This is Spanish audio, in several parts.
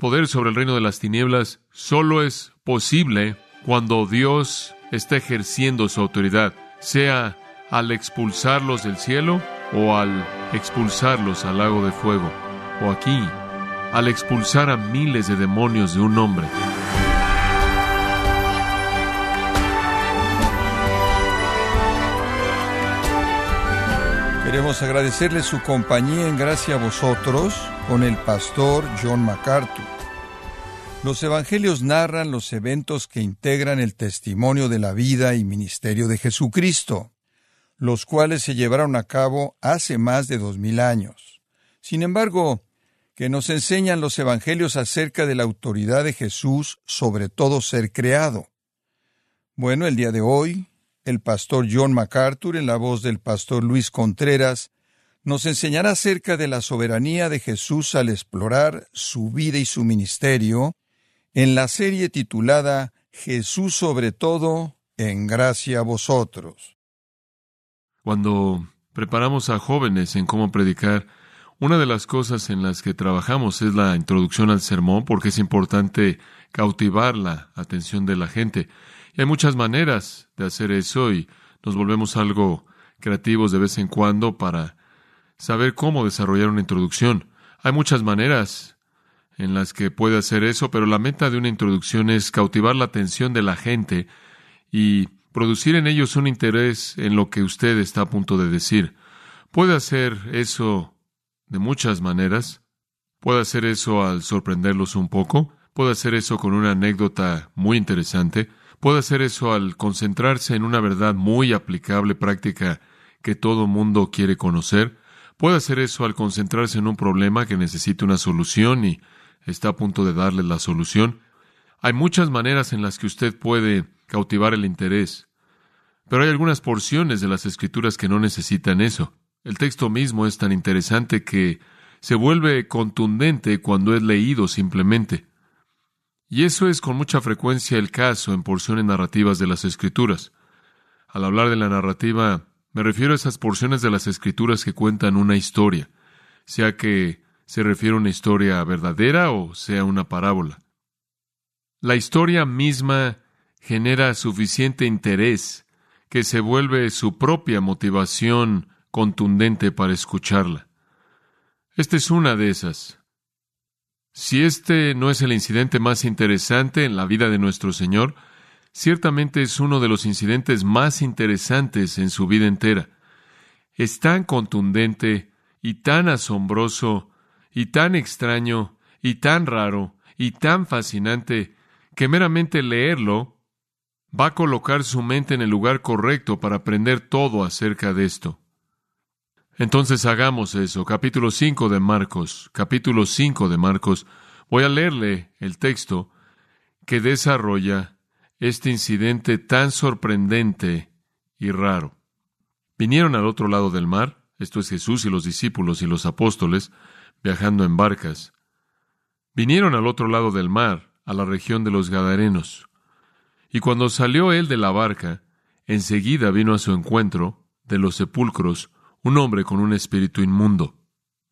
poder sobre el reino de las tinieblas solo es posible cuando Dios está ejerciendo su autoridad, sea al expulsarlos del cielo o al expulsarlos al lago de fuego, o aquí, al expulsar a miles de demonios de un hombre. Queremos agradecerle su compañía en gracia a vosotros con el pastor John MacArthur. Los evangelios narran los eventos que integran el testimonio de la vida y ministerio de Jesucristo, los cuales se llevaron a cabo hace más de dos mil años. Sin embargo, que nos enseñan los evangelios acerca de la autoridad de Jesús sobre todo ser creado. Bueno, el día de hoy el pastor John MacArthur, en la voz del pastor Luis Contreras, nos enseñará acerca de la soberanía de Jesús al explorar su vida y su ministerio en la serie titulada Jesús sobre todo, en gracia a vosotros. Cuando preparamos a jóvenes en cómo predicar, una de las cosas en las que trabajamos es la introducción al sermón, porque es importante cautivar la atención de la gente. Hay muchas maneras de hacer eso y nos volvemos algo creativos de vez en cuando para saber cómo desarrollar una introducción. Hay muchas maneras en las que puede hacer eso, pero la meta de una introducción es cautivar la atención de la gente y producir en ellos un interés en lo que usted está a punto de decir. Puede hacer eso de muchas maneras. Puede hacer eso al sorprenderlos un poco. Puede hacer eso con una anécdota muy interesante. Puede hacer eso al concentrarse en una verdad muy aplicable, práctica, que todo mundo quiere conocer. Puede hacer eso al concentrarse en un problema que necesita una solución y está a punto de darle la solución. Hay muchas maneras en las que usted puede cautivar el interés, pero hay algunas porciones de las escrituras que no necesitan eso. El texto mismo es tan interesante que se vuelve contundente cuando es leído simplemente. Y eso es con mucha frecuencia el caso en porciones narrativas de las Escrituras. Al hablar de la narrativa, me refiero a esas porciones de las Escrituras que cuentan una historia, sea que se refiere a una historia verdadera o sea una parábola. La historia misma genera suficiente interés que se vuelve su propia motivación contundente para escucharla. Esta es una de esas. Si este no es el incidente más interesante en la vida de nuestro Señor, ciertamente es uno de los incidentes más interesantes en su vida entera. Es tan contundente y tan asombroso y tan extraño y tan raro y tan fascinante que meramente leerlo va a colocar su mente en el lugar correcto para aprender todo acerca de esto. Entonces hagamos eso. Capítulo 5 de Marcos. Capítulo 5 de Marcos. Voy a leerle el texto que desarrolla este incidente tan sorprendente y raro. Vinieron al otro lado del mar, esto es Jesús y los discípulos y los apóstoles, viajando en barcas. Vinieron al otro lado del mar, a la región de los Gadarenos. Y cuando salió él de la barca, enseguida vino a su encuentro, de los sepulcros, un hombre con un espíritu inmundo,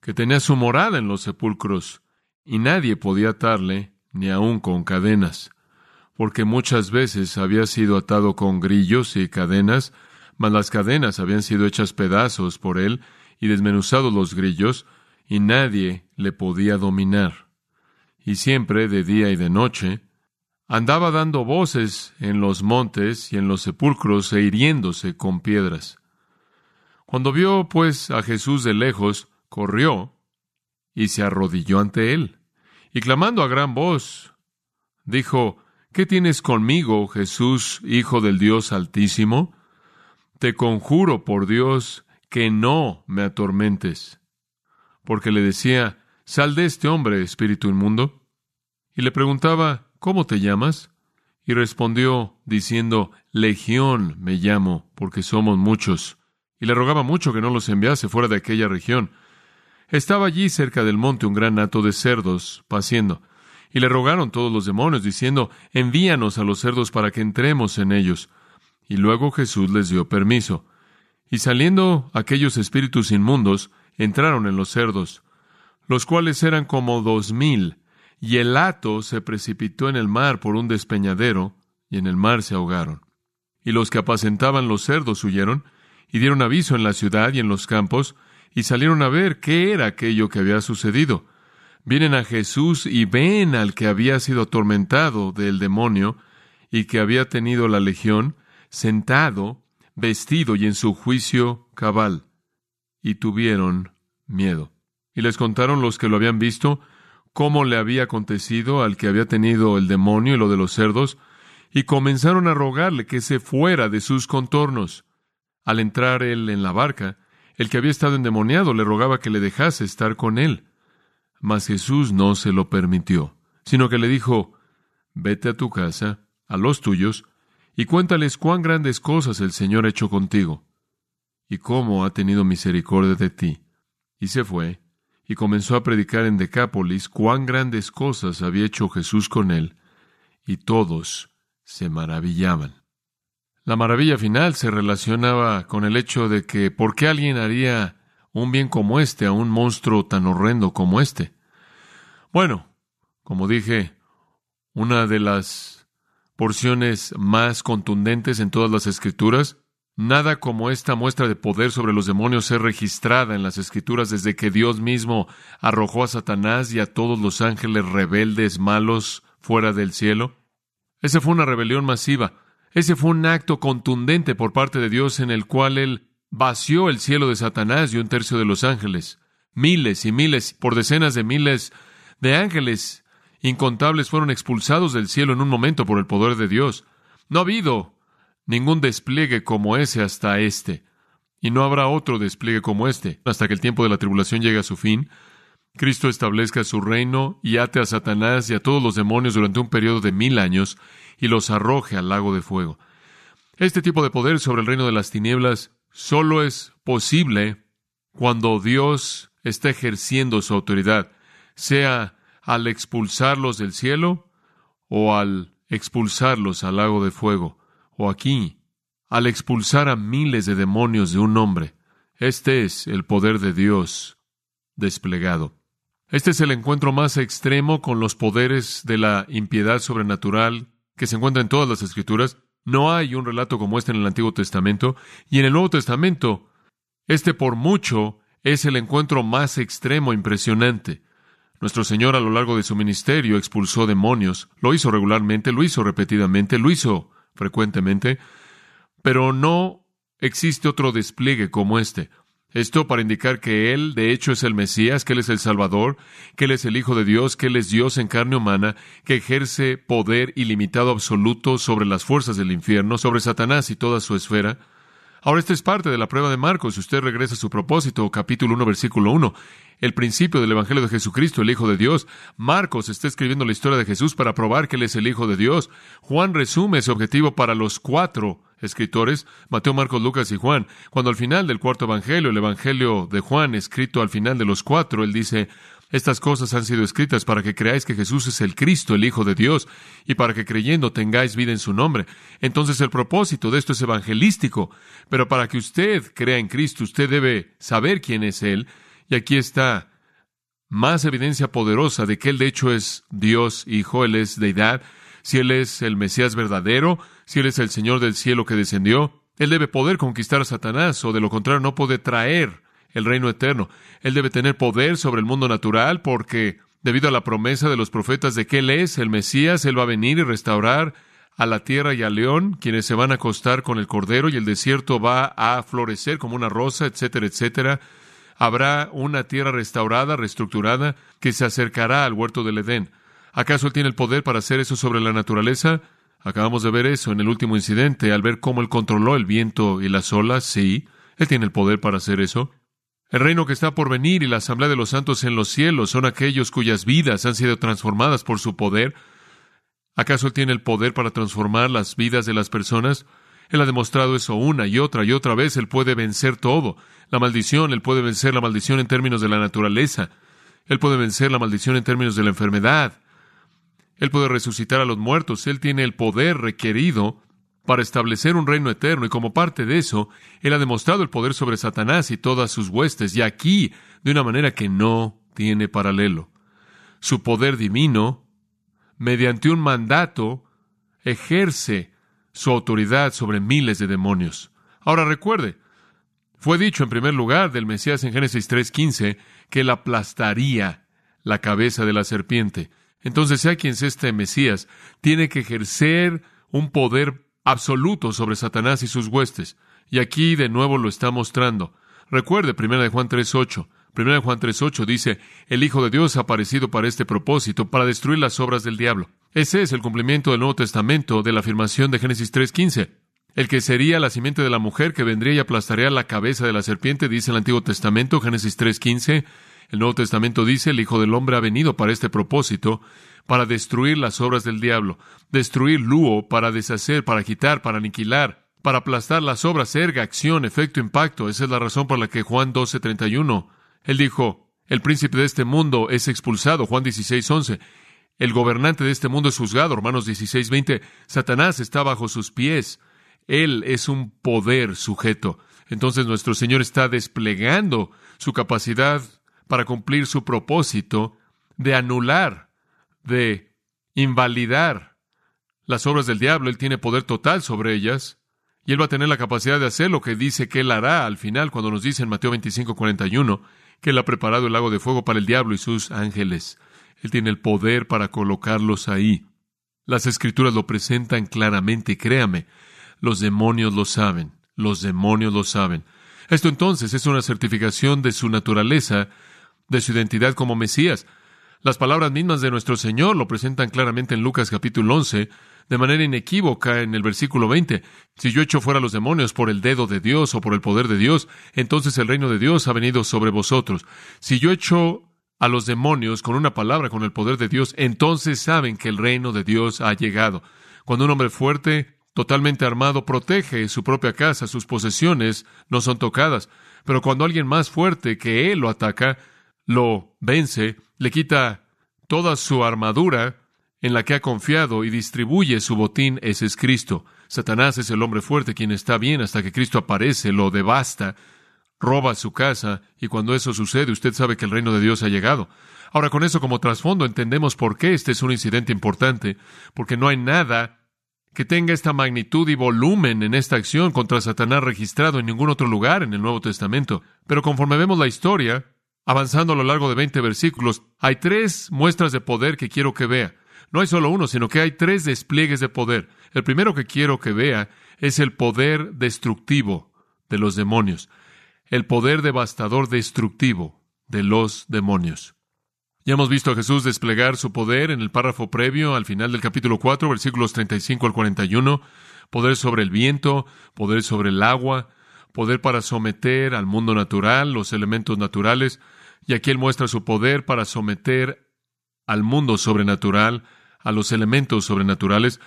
que tenía su morada en los sepulcros, y nadie podía atarle, ni aun con cadenas, porque muchas veces había sido atado con grillos y cadenas, mas las cadenas habían sido hechas pedazos por él y desmenuzados los grillos, y nadie le podía dominar. Y siempre, de día y de noche, andaba dando voces en los montes y en los sepulcros e hiriéndose con piedras. Cuando vio, pues, a Jesús de lejos, corrió y se arrodilló ante él. Y clamando a gran voz, dijo, ¿Qué tienes conmigo, Jesús, Hijo del Dios Altísimo? Te conjuro por Dios que no me atormentes. Porque le decía, Sal de este hombre, espíritu inmundo. Y le preguntaba, ¿Cómo te llamas? Y respondió, diciendo, Legión me llamo, porque somos muchos y le rogaba mucho que no los enviase fuera de aquella región. Estaba allí cerca del monte un gran hato de cerdos paciendo, y le rogaron todos los demonios, diciendo, envíanos a los cerdos para que entremos en ellos. Y luego Jesús les dio permiso. Y saliendo aquellos espíritus inmundos, entraron en los cerdos, los cuales eran como dos mil, y el hato se precipitó en el mar por un despeñadero, y en el mar se ahogaron. Y los que apacentaban los cerdos huyeron, y dieron aviso en la ciudad y en los campos, y salieron a ver qué era aquello que había sucedido. Vienen a Jesús y ven al que había sido atormentado del demonio y que había tenido la legión, sentado, vestido y en su juicio cabal. Y tuvieron miedo. Y les contaron los que lo habían visto cómo le había acontecido al que había tenido el demonio y lo de los cerdos, y comenzaron a rogarle que se fuera de sus contornos. Al entrar él en la barca, el que había estado endemoniado le rogaba que le dejase estar con él. Mas Jesús no se lo permitió, sino que le dijo, Vete a tu casa, a los tuyos, y cuéntales cuán grandes cosas el Señor ha hecho contigo, y cómo ha tenido misericordia de ti. Y se fue, y comenzó a predicar en Decápolis cuán grandes cosas había hecho Jesús con él, y todos se maravillaban. La maravilla final se relacionaba con el hecho de que ¿por qué alguien haría un bien como este a un monstruo tan horrendo como este? Bueno, como dije, una de las porciones más contundentes en todas las escrituras, nada como esta muestra de poder sobre los demonios es registrada en las escrituras desde que Dios mismo arrojó a Satanás y a todos los ángeles rebeldes malos fuera del cielo. Esa fue una rebelión masiva ese fue un acto contundente por parte de Dios en el cual Él vació el cielo de Satanás y un tercio de los ángeles. Miles y miles, por decenas de miles de ángeles incontables fueron expulsados del cielo en un momento por el poder de Dios. No ha habido ningún despliegue como ese hasta este, y no habrá otro despliegue como este hasta que el tiempo de la tribulación llegue a su fin. Cristo establezca su reino y ate a Satanás y a todos los demonios durante un periodo de mil años y los arroje al lago de fuego. Este tipo de poder sobre el reino de las tinieblas solo es posible cuando Dios está ejerciendo su autoridad, sea al expulsarlos del cielo o al expulsarlos al lago de fuego, o aquí, al expulsar a miles de demonios de un hombre. Este es el poder de Dios desplegado. Este es el encuentro más extremo con los poderes de la impiedad sobrenatural que se encuentra en todas las escrituras. No hay un relato como este en el Antiguo Testamento. Y en el Nuevo Testamento, este por mucho es el encuentro más extremo, impresionante. Nuestro Señor a lo largo de su ministerio expulsó demonios, lo hizo regularmente, lo hizo repetidamente, lo hizo frecuentemente, pero no existe otro despliegue como este. Esto para indicar que Él, de hecho, es el Mesías, que Él es el Salvador, que Él es el Hijo de Dios, que Él es Dios en carne humana, que ejerce poder ilimitado absoluto sobre las fuerzas del infierno, sobre Satanás y toda su esfera. Ahora, esta es parte de la prueba de Marcos. Si usted regresa a su propósito, capítulo 1, versículo 1, el principio del Evangelio de Jesucristo, el Hijo de Dios. Marcos está escribiendo la historia de Jesús para probar que Él es el Hijo de Dios. Juan resume ese objetivo para los cuatro escritores, Mateo, Marcos, Lucas y Juan, cuando al final del cuarto Evangelio, el Evangelio de Juan, escrito al final de los cuatro, él dice, estas cosas han sido escritas para que creáis que Jesús es el Cristo, el Hijo de Dios, y para que creyendo tengáis vida en su nombre. Entonces el propósito de esto es evangelístico, pero para que usted crea en Cristo, usted debe saber quién es Él, y aquí está más evidencia poderosa de que Él de hecho es Dios, Hijo, Él es deidad, si Él es el Mesías verdadero, si Él es el Señor del cielo que descendió, Él debe poder conquistar a Satanás, o de lo contrario no puede traer el reino eterno. Él debe tener poder sobre el mundo natural porque, debido a la promesa de los profetas de que Él es el Mesías, Él va a venir y restaurar a la tierra y al león, quienes se van a acostar con el cordero y el desierto va a florecer como una rosa, etcétera, etcétera. Habrá una tierra restaurada, reestructurada, que se acercará al huerto del Edén. ¿Acaso Él tiene el poder para hacer eso sobre la naturaleza? Acabamos de ver eso en el último incidente, al ver cómo Él controló el viento y las olas. Sí, Él tiene el poder para hacer eso. El reino que está por venir y la asamblea de los santos en los cielos son aquellos cuyas vidas han sido transformadas por su poder. ¿Acaso Él tiene el poder para transformar las vidas de las personas? Él ha demostrado eso una y otra y otra vez. Él puede vencer todo. La maldición, Él puede vencer la maldición en términos de la naturaleza. Él puede vencer la maldición en términos de la enfermedad. Él puede resucitar a los muertos. Él tiene el poder requerido para establecer un reino eterno y como parte de eso, Él ha demostrado el poder sobre Satanás y todas sus huestes, y aquí de una manera que no tiene paralelo. su poder divino, mediante un mandato, ejerce su autoridad sobre miles de demonios. Ahora recuerde, fue dicho en primer lugar del Mesías en Génesis 3.15 que él aplastaría la cabeza de la serpiente. Entonces, sea quien sea este Mesías, tiene que ejercer un poder absoluto sobre Satanás y sus huestes. Y aquí de nuevo lo está mostrando. Recuerde, 1 de Juan 3.8. 1 de Juan 3.8 dice, el Hijo de Dios ha aparecido para este propósito, para destruir las obras del diablo. Ese es el cumplimiento del Nuevo Testamento de la afirmación de Génesis 3.15. El que sería la simiente de la mujer que vendría y aplastaría la cabeza de la serpiente, dice el Antiguo Testamento, Génesis 3.15. El Nuevo Testamento dice, el Hijo del Hombre ha venido para este propósito, para destruir las obras del diablo, destruir luo, para deshacer, para quitar, para aniquilar, para aplastar las obras, erga, acción, efecto, impacto. Esa es la razón por la que Juan 12.31, él dijo, el príncipe de este mundo es expulsado, Juan 16.11. El gobernante de este mundo es juzgado, Romanos 16.20. Satanás está bajo sus pies. Él es un poder sujeto. Entonces nuestro Señor está desplegando su capacidad para cumplir su propósito de anular, de invalidar las obras del diablo. Él tiene poder total sobre ellas. Y él va a tener la capacidad de hacer lo que dice que él hará al final, cuando nos dice en Mateo 25, 41, que él ha preparado el lago de fuego para el diablo y sus ángeles. Él tiene el poder para colocarlos ahí. Las escrituras lo presentan claramente, créame, los demonios lo saben, los demonios lo saben. Esto entonces es una certificación de su naturaleza de su identidad como Mesías. Las palabras mismas de nuestro Señor lo presentan claramente en Lucas capítulo 11, de manera inequívoca en el versículo 20. Si yo echo fuera los demonios por el dedo de Dios o por el poder de Dios, entonces el reino de Dios ha venido sobre vosotros. Si yo echo a los demonios con una palabra, con el poder de Dios, entonces saben que el reino de Dios ha llegado. Cuando un hombre fuerte, totalmente armado, protege su propia casa, sus posesiones no son tocadas. Pero cuando alguien más fuerte que él lo ataca, lo vence, le quita toda su armadura en la que ha confiado y distribuye su botín, ese es Cristo. Satanás es el hombre fuerte quien está bien hasta que Cristo aparece, lo devasta, roba su casa, y cuando eso sucede usted sabe que el reino de Dios ha llegado. Ahora, con eso como trasfondo entendemos por qué este es un incidente importante, porque no hay nada que tenga esta magnitud y volumen en esta acción contra Satanás registrado en ningún otro lugar en el Nuevo Testamento. Pero conforme vemos la historia, avanzando a lo largo de 20 versículos, hay tres muestras de poder que quiero que vea. No hay solo uno, sino que hay tres despliegues de poder. El primero que quiero que vea es el poder destructivo de los demonios, el poder devastador destructivo de los demonios. Ya hemos visto a Jesús desplegar su poder en el párrafo previo al final del capítulo 4, versículos 35 al 41, poder sobre el viento, poder sobre el agua, poder para someter al mundo natural, los elementos naturales, y aquí Él muestra su poder para someter al mundo sobrenatural, a los elementos sobrenaturales.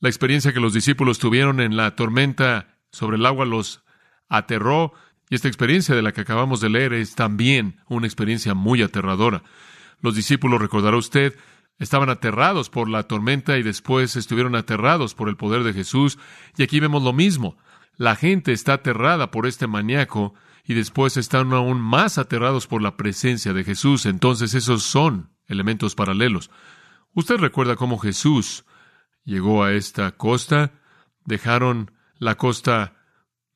La experiencia que los discípulos tuvieron en la tormenta sobre el agua los aterró, y esta experiencia de la que acabamos de leer es también una experiencia muy aterradora. Los discípulos, recordará usted, estaban aterrados por la tormenta y después estuvieron aterrados por el poder de Jesús, y aquí vemos lo mismo. La gente está aterrada por este maníaco y después están aún más aterrados por la presencia de Jesús. Entonces esos son elementos paralelos. Usted recuerda cómo Jesús llegó a esta costa, dejaron la costa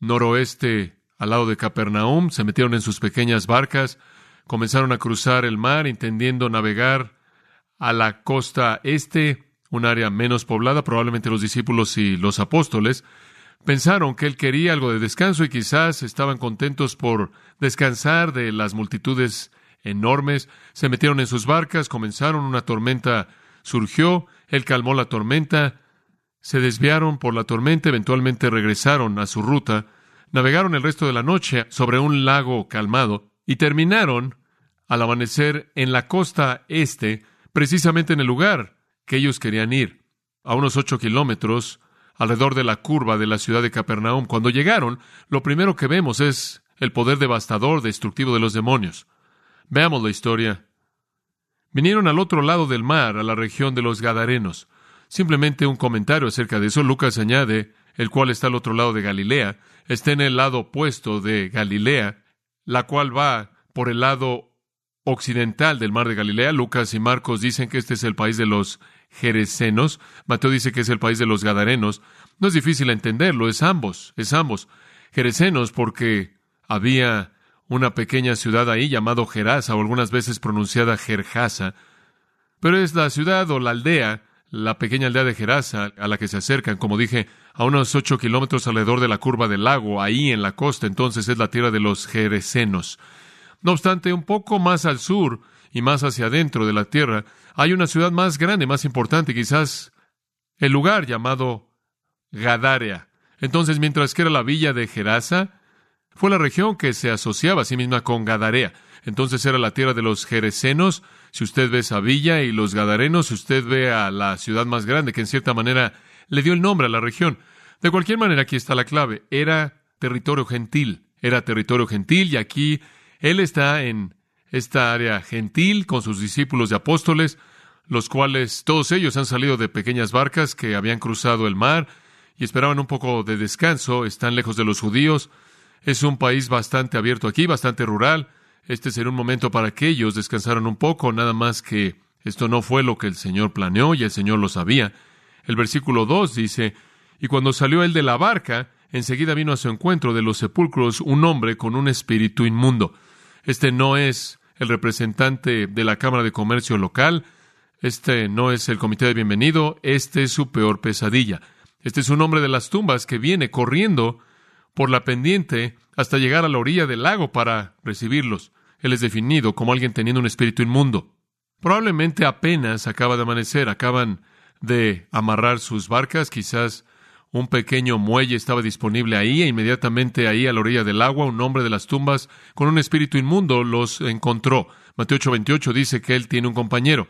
noroeste al lado de Capernaum, se metieron en sus pequeñas barcas, comenzaron a cruzar el mar, entendiendo navegar a la costa este, un área menos poblada, probablemente los discípulos y los apóstoles, Pensaron que él quería algo de descanso y quizás estaban contentos por descansar de las multitudes enormes. Se metieron en sus barcas, comenzaron, una tormenta surgió, él calmó la tormenta, se desviaron por la tormenta, eventualmente regresaron a su ruta, navegaron el resto de la noche sobre un lago calmado y terminaron al amanecer en la costa este, precisamente en el lugar que ellos querían ir, a unos ocho kilómetros alrededor de la curva de la ciudad de Capernaum. Cuando llegaron, lo primero que vemos es el poder devastador, destructivo de los demonios. Veamos la historia. Vinieron al otro lado del mar, a la región de los Gadarenos. Simplemente un comentario acerca de eso. Lucas añade, el cual está al otro lado de Galilea, está en el lado opuesto de Galilea, la cual va por el lado occidental del mar de Galilea. Lucas y Marcos dicen que este es el país de los Geresenos. Mateo dice que es el país de los Gadarenos. No es difícil entenderlo, es ambos, es ambos. Geresenos porque había una pequeña ciudad ahí llamado Gerasa o algunas veces pronunciada Gerjasa, pero es la ciudad o la aldea, la pequeña aldea de Gerasa a la que se acercan, como dije, a unos ocho kilómetros alrededor de la curva del lago, ahí en la costa, entonces es la tierra de los Geresenos. No obstante, un poco más al sur y más hacia adentro de la tierra, hay una ciudad más grande, más importante, quizás el lugar llamado Gadarea. Entonces, mientras que era la villa de Gerasa, fue la región que se asociaba a sí misma con Gadarea. Entonces era la tierra de los Jeresenos. Si usted ve esa villa y los Gadarenos, usted ve a la ciudad más grande que en cierta manera le dio el nombre a la región. De cualquier manera, aquí está la clave. Era territorio gentil. Era territorio gentil y aquí él está en esta área gentil con sus discípulos y apóstoles, los cuales todos ellos han salido de pequeñas barcas que habían cruzado el mar y esperaban un poco de descanso, están lejos de los judíos. Es un país bastante abierto aquí, bastante rural. Este será un momento para que ellos descansaran un poco, nada más que esto no fue lo que el Señor planeó y el Señor lo sabía. El versículo 2 dice, y cuando salió él de la barca, enseguida vino a su encuentro de los sepulcros un hombre con un espíritu inmundo. Este no es el representante de la Cámara de Comercio local, este no es el comité de bienvenido, este es su peor pesadilla. Este es un hombre de las tumbas que viene corriendo por la pendiente hasta llegar a la orilla del lago para recibirlos. Él es definido como alguien teniendo un espíritu inmundo. Probablemente apenas acaba de amanecer, acaban de amarrar sus barcas, quizás un pequeño muelle estaba disponible ahí e inmediatamente ahí a la orilla del agua un hombre de las tumbas con un espíritu inmundo los encontró. Mateo 8:28 dice que él tiene un compañero.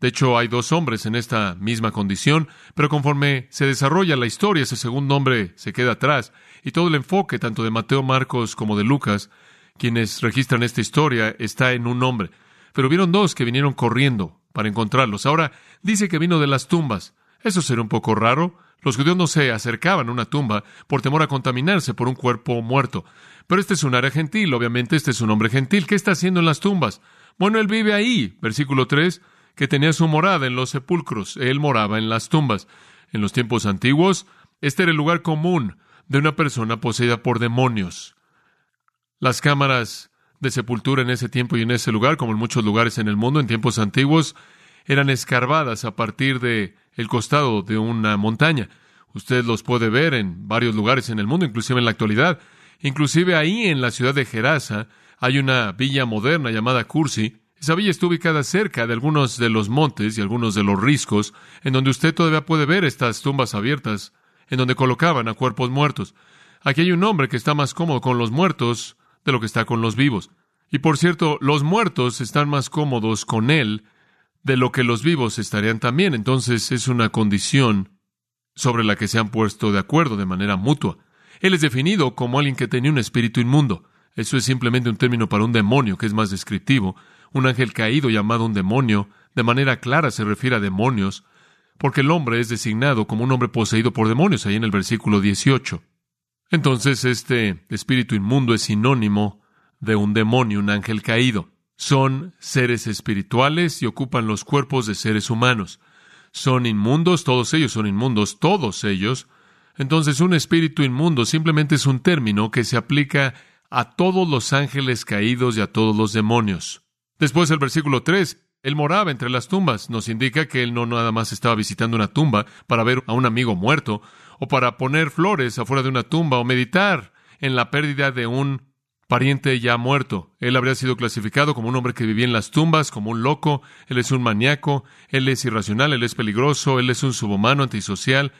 De hecho, hay dos hombres en esta misma condición, pero conforme se desarrolla la historia, ese segundo hombre se queda atrás y todo el enfoque, tanto de Mateo, Marcos como de Lucas, quienes registran esta historia, está en un hombre. Pero vieron dos que vinieron corriendo para encontrarlos. Ahora dice que vino de las tumbas. Eso será un poco raro. Los judíos no se acercaban a una tumba por temor a contaminarse por un cuerpo muerto. Pero este es un área gentil, obviamente este es un hombre gentil. ¿Qué está haciendo en las tumbas? Bueno, él vive ahí. Versículo 3 que tenía su morada en los sepulcros. Él moraba en las tumbas. En los tiempos antiguos, este era el lugar común de una persona poseída por demonios. Las cámaras de sepultura en ese tiempo y en ese lugar, como en muchos lugares en el mundo en tiempos antiguos, eran escarbadas a partir de el costado de una montaña. Usted los puede ver en varios lugares en el mundo, inclusive en la actualidad. Inclusive ahí en la ciudad de Gerasa hay una villa moderna llamada Cursi, esa villa está ubicada cerca de algunos de los montes y algunos de los riscos, en donde usted todavía puede ver estas tumbas abiertas, en donde colocaban a cuerpos muertos. Aquí hay un hombre que está más cómodo con los muertos de lo que está con los vivos. Y por cierto, los muertos están más cómodos con él de lo que los vivos estarían también. Entonces es una condición sobre la que se han puesto de acuerdo de manera mutua. Él es definido como alguien que tenía un espíritu inmundo. Eso es simplemente un término para un demonio que es más descriptivo un ángel caído llamado un demonio, de manera clara se refiere a demonios, porque el hombre es designado como un hombre poseído por demonios, ahí en el versículo 18. Entonces, este espíritu inmundo es sinónimo de un demonio, un ángel caído. Son seres espirituales y ocupan los cuerpos de seres humanos. Son inmundos, todos ellos son inmundos, todos ellos. Entonces, un espíritu inmundo simplemente es un término que se aplica a todos los ángeles caídos y a todos los demonios. Después el versículo 3, él moraba entre las tumbas. Nos indica que él no nada más estaba visitando una tumba para ver a un amigo muerto, o para poner flores afuera de una tumba, o meditar en la pérdida de un pariente ya muerto. Él habría sido clasificado como un hombre que vivía en las tumbas, como un loco, él es un maníaco, él es irracional, él es peligroso, él es un subhumano antisocial,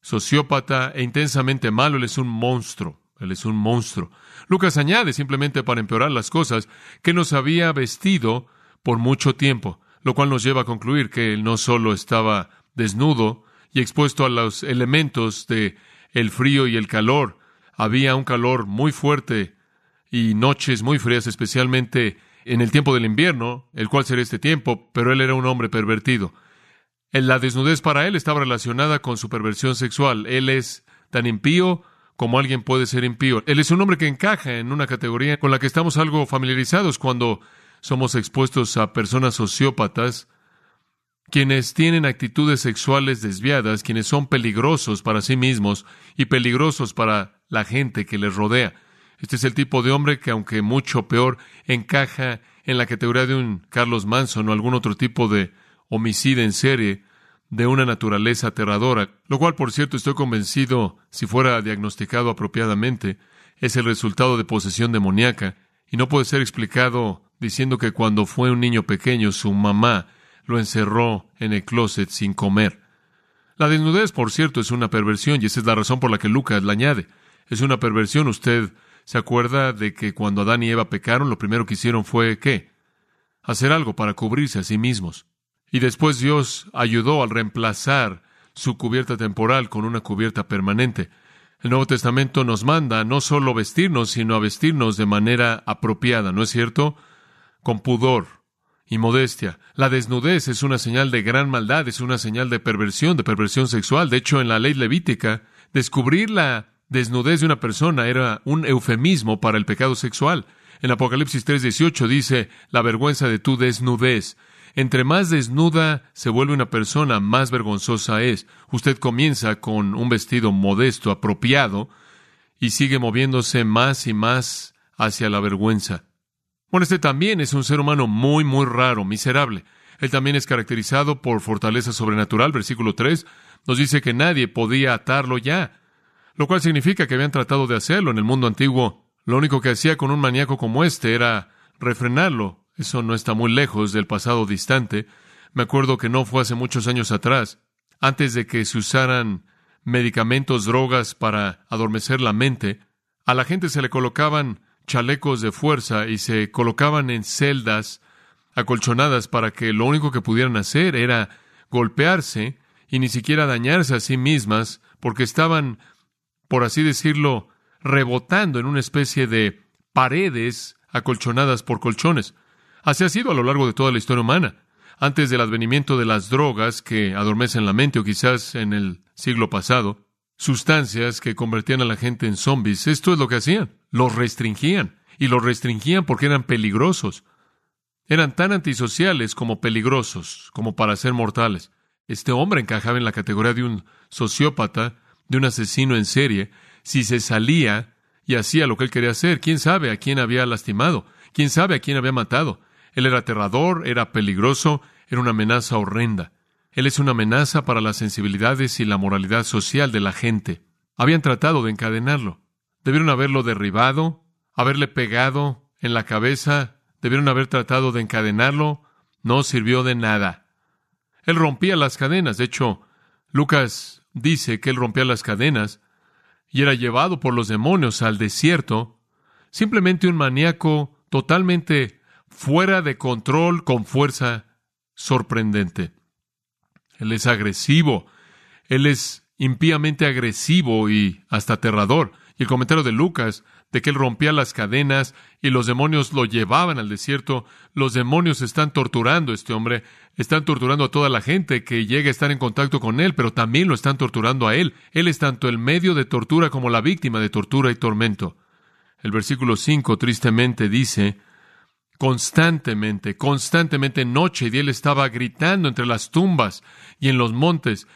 sociópata e intensamente malo, él es un monstruo. Él es un monstruo. Lucas añade, simplemente para empeorar las cosas, que nos había vestido por mucho tiempo, lo cual nos lleva a concluir que él no solo estaba desnudo y expuesto a los elementos de el frío y el calor, había un calor muy fuerte y noches muy frías, especialmente en el tiempo del invierno, el cual sería este tiempo, pero él era un hombre pervertido. La desnudez para él estaba relacionada con su perversión sexual. Él es tan impío como alguien puede ser impío. Él es un hombre que encaja en una categoría con la que estamos algo familiarizados cuando somos expuestos a personas sociópatas, quienes tienen actitudes sexuales desviadas, quienes son peligrosos para sí mismos y peligrosos para la gente que les rodea. Este es el tipo de hombre que, aunque mucho peor, encaja en la categoría de un Carlos Manson o algún otro tipo de homicida en serie de una naturaleza aterradora, lo cual, por cierto, estoy convencido, si fuera diagnosticado apropiadamente, es el resultado de posesión demoníaca, y no puede ser explicado diciendo que cuando fue un niño pequeño su mamá lo encerró en el closet sin comer. La desnudez, por cierto, es una perversión, y esa es la razón por la que Lucas la añade. Es una perversión. Usted se acuerda de que cuando Adán y Eva pecaron, lo primero que hicieron fue ¿qué? Hacer algo para cubrirse a sí mismos. Y después Dios ayudó al reemplazar su cubierta temporal con una cubierta permanente. El Nuevo Testamento nos manda no solo vestirnos, sino a vestirnos de manera apropiada, ¿no es cierto? Con pudor y modestia. La desnudez es una señal de gran maldad, es una señal de perversión, de perversión sexual. De hecho, en la ley levítica, descubrir la desnudez de una persona era un eufemismo para el pecado sexual. En Apocalipsis 3:18 dice, la vergüenza de tu desnudez. Entre más desnuda se vuelve una persona, más vergonzosa es. Usted comienza con un vestido modesto, apropiado, y sigue moviéndose más y más hacia la vergüenza. Bueno, este también es un ser humano muy, muy raro, miserable. Él también es caracterizado por fortaleza sobrenatural. Versículo 3 nos dice que nadie podía atarlo ya, lo cual significa que habían tratado de hacerlo en el mundo antiguo. Lo único que hacía con un maníaco como este era refrenarlo, eso no está muy lejos del pasado distante. Me acuerdo que no fue hace muchos años atrás, antes de que se usaran medicamentos, drogas para adormecer la mente, a la gente se le colocaban chalecos de fuerza y se colocaban en celdas acolchonadas para que lo único que pudieran hacer era golpearse y ni siquiera dañarse a sí mismas porque estaban, por así decirlo, rebotando en una especie de paredes acolchonadas por colchones. Así ha sido a lo largo de toda la historia humana. Antes del advenimiento de las drogas que adormecen la mente, o quizás en el siglo pasado, sustancias que convertían a la gente en zombies, esto es lo que hacían. Los restringían. Y los restringían porque eran peligrosos. Eran tan antisociales como peligrosos, como para ser mortales. Este hombre encajaba en la categoría de un sociópata, de un asesino en serie, si se salía y hacía lo que él quería hacer. ¿Quién sabe a quién había lastimado? ¿Quién sabe a quién había matado? Él era aterrador, era peligroso, era una amenaza horrenda. Él es una amenaza para las sensibilidades y la moralidad social de la gente. Habían tratado de encadenarlo. Debieron haberlo derribado, haberle pegado en la cabeza, debieron haber tratado de encadenarlo. No sirvió de nada. Él rompía las cadenas. De hecho, Lucas dice que él rompía las cadenas y era llevado por los demonios al desierto. Simplemente un maníaco totalmente fuera de control con fuerza sorprendente. Él es agresivo, él es impíamente agresivo y hasta aterrador. Y el comentario de Lucas de que él rompía las cadenas y los demonios lo llevaban al desierto, los demonios están torturando a este hombre, están torturando a toda la gente que llega a estar en contacto con él, pero también lo están torturando a él. Él es tanto el medio de tortura como la víctima de tortura y tormento. El versículo 5 tristemente dice, constantemente, constantemente noche y él estaba gritando entre las tumbas y en los montes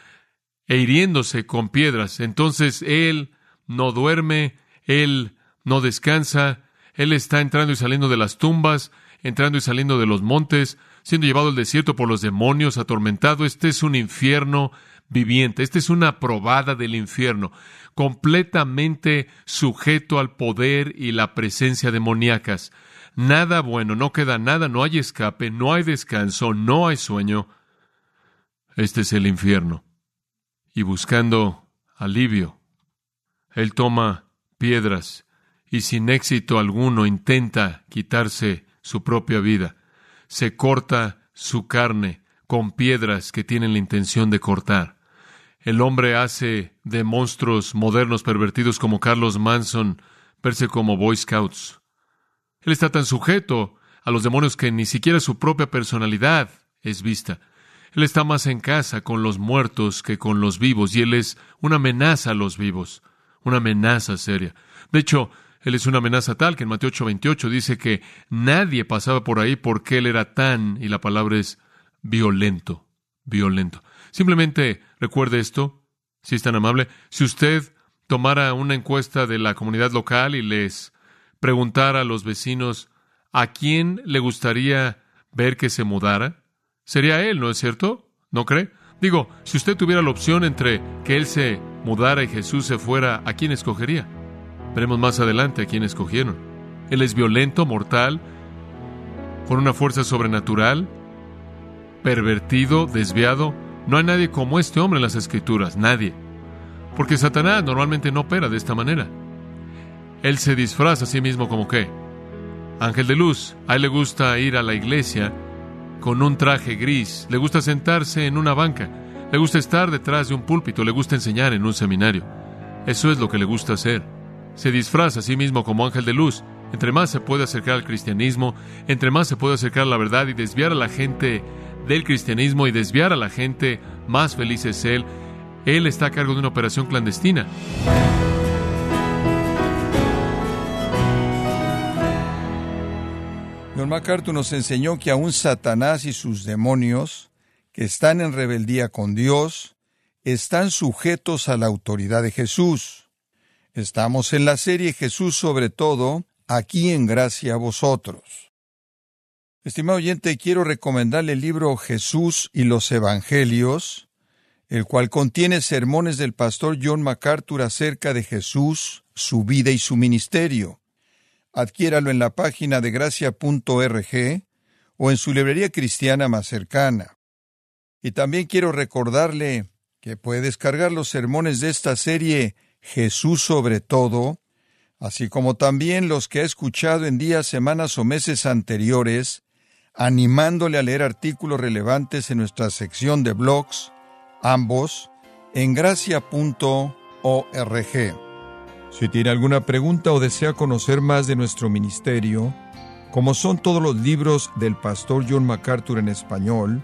e hiriéndose con piedras. Entonces él no duerme, él no descansa, él está entrando y saliendo de las tumbas, entrando y saliendo de los montes, siendo llevado al desierto por los demonios, atormentado. Este es un infierno viviente, esta es una probada del infierno, completamente sujeto al poder y la presencia demoníacas nada bueno, no queda nada, no hay escape, no hay descanso, no hay sueño. Este es el infierno. Y buscando alivio, él toma piedras y sin éxito alguno intenta quitarse su propia vida. Se corta su carne con piedras que tienen la intención de cortar. El hombre hace de monstruos modernos pervertidos como Carlos Manson verse como Boy Scouts. Él está tan sujeto a los demonios que ni siquiera su propia personalidad es vista. Él está más en casa con los muertos que con los vivos, y él es una amenaza a los vivos, una amenaza seria. De hecho, Él es una amenaza tal que en Mateo 8:28 dice que nadie pasaba por ahí porque él era tan, y la palabra es violento, violento. Simplemente recuerde esto, si es tan amable, si usted tomara una encuesta de la comunidad local y les preguntara a los vecinos a quién le gustaría ver que se mudara, sería él, ¿no es cierto? ¿No cree? Digo, si usted tuviera la opción entre que él se mudara y Jesús se fuera, ¿a quién escogería? Veremos más adelante a quién escogieron. Él es violento, mortal, con una fuerza sobrenatural, pervertido, desviado. No hay nadie como este hombre en las escrituras, nadie. Porque Satanás normalmente no opera de esta manera. Él se disfraza a sí mismo como qué? Ángel de luz. A él le gusta ir a la iglesia con un traje gris, le gusta sentarse en una banca, le gusta estar detrás de un púlpito, le gusta enseñar en un seminario. Eso es lo que le gusta hacer. Se disfraza a sí mismo como ángel de luz. Entre más se puede acercar al cristianismo, entre más se puede acercar a la verdad y desviar a la gente del cristianismo y desviar a la gente, más feliz es él. Él está a cargo de una operación clandestina. Don MacArthur nos enseñó que aún Satanás y sus demonios, que están en rebeldía con Dios, están sujetos a la autoridad de Jesús. Estamos en la serie Jesús sobre todo, aquí en gracia a vosotros. Estimado oyente, quiero recomendarle el libro Jesús y los Evangelios, el cual contiene sermones del pastor John MacArthur acerca de Jesús, su vida y su ministerio. Adquiéralo en la página de gracia.org o en su librería cristiana más cercana. Y también quiero recordarle que puede descargar los sermones de esta serie Jesús sobre todo, así como también los que ha escuchado en días, semanas o meses anteriores, animándole a leer artículos relevantes en nuestra sección de blogs, ambos en gracia.org. Si tiene alguna pregunta o desea conocer más de nuestro ministerio, como son todos los libros del pastor John MacArthur en español,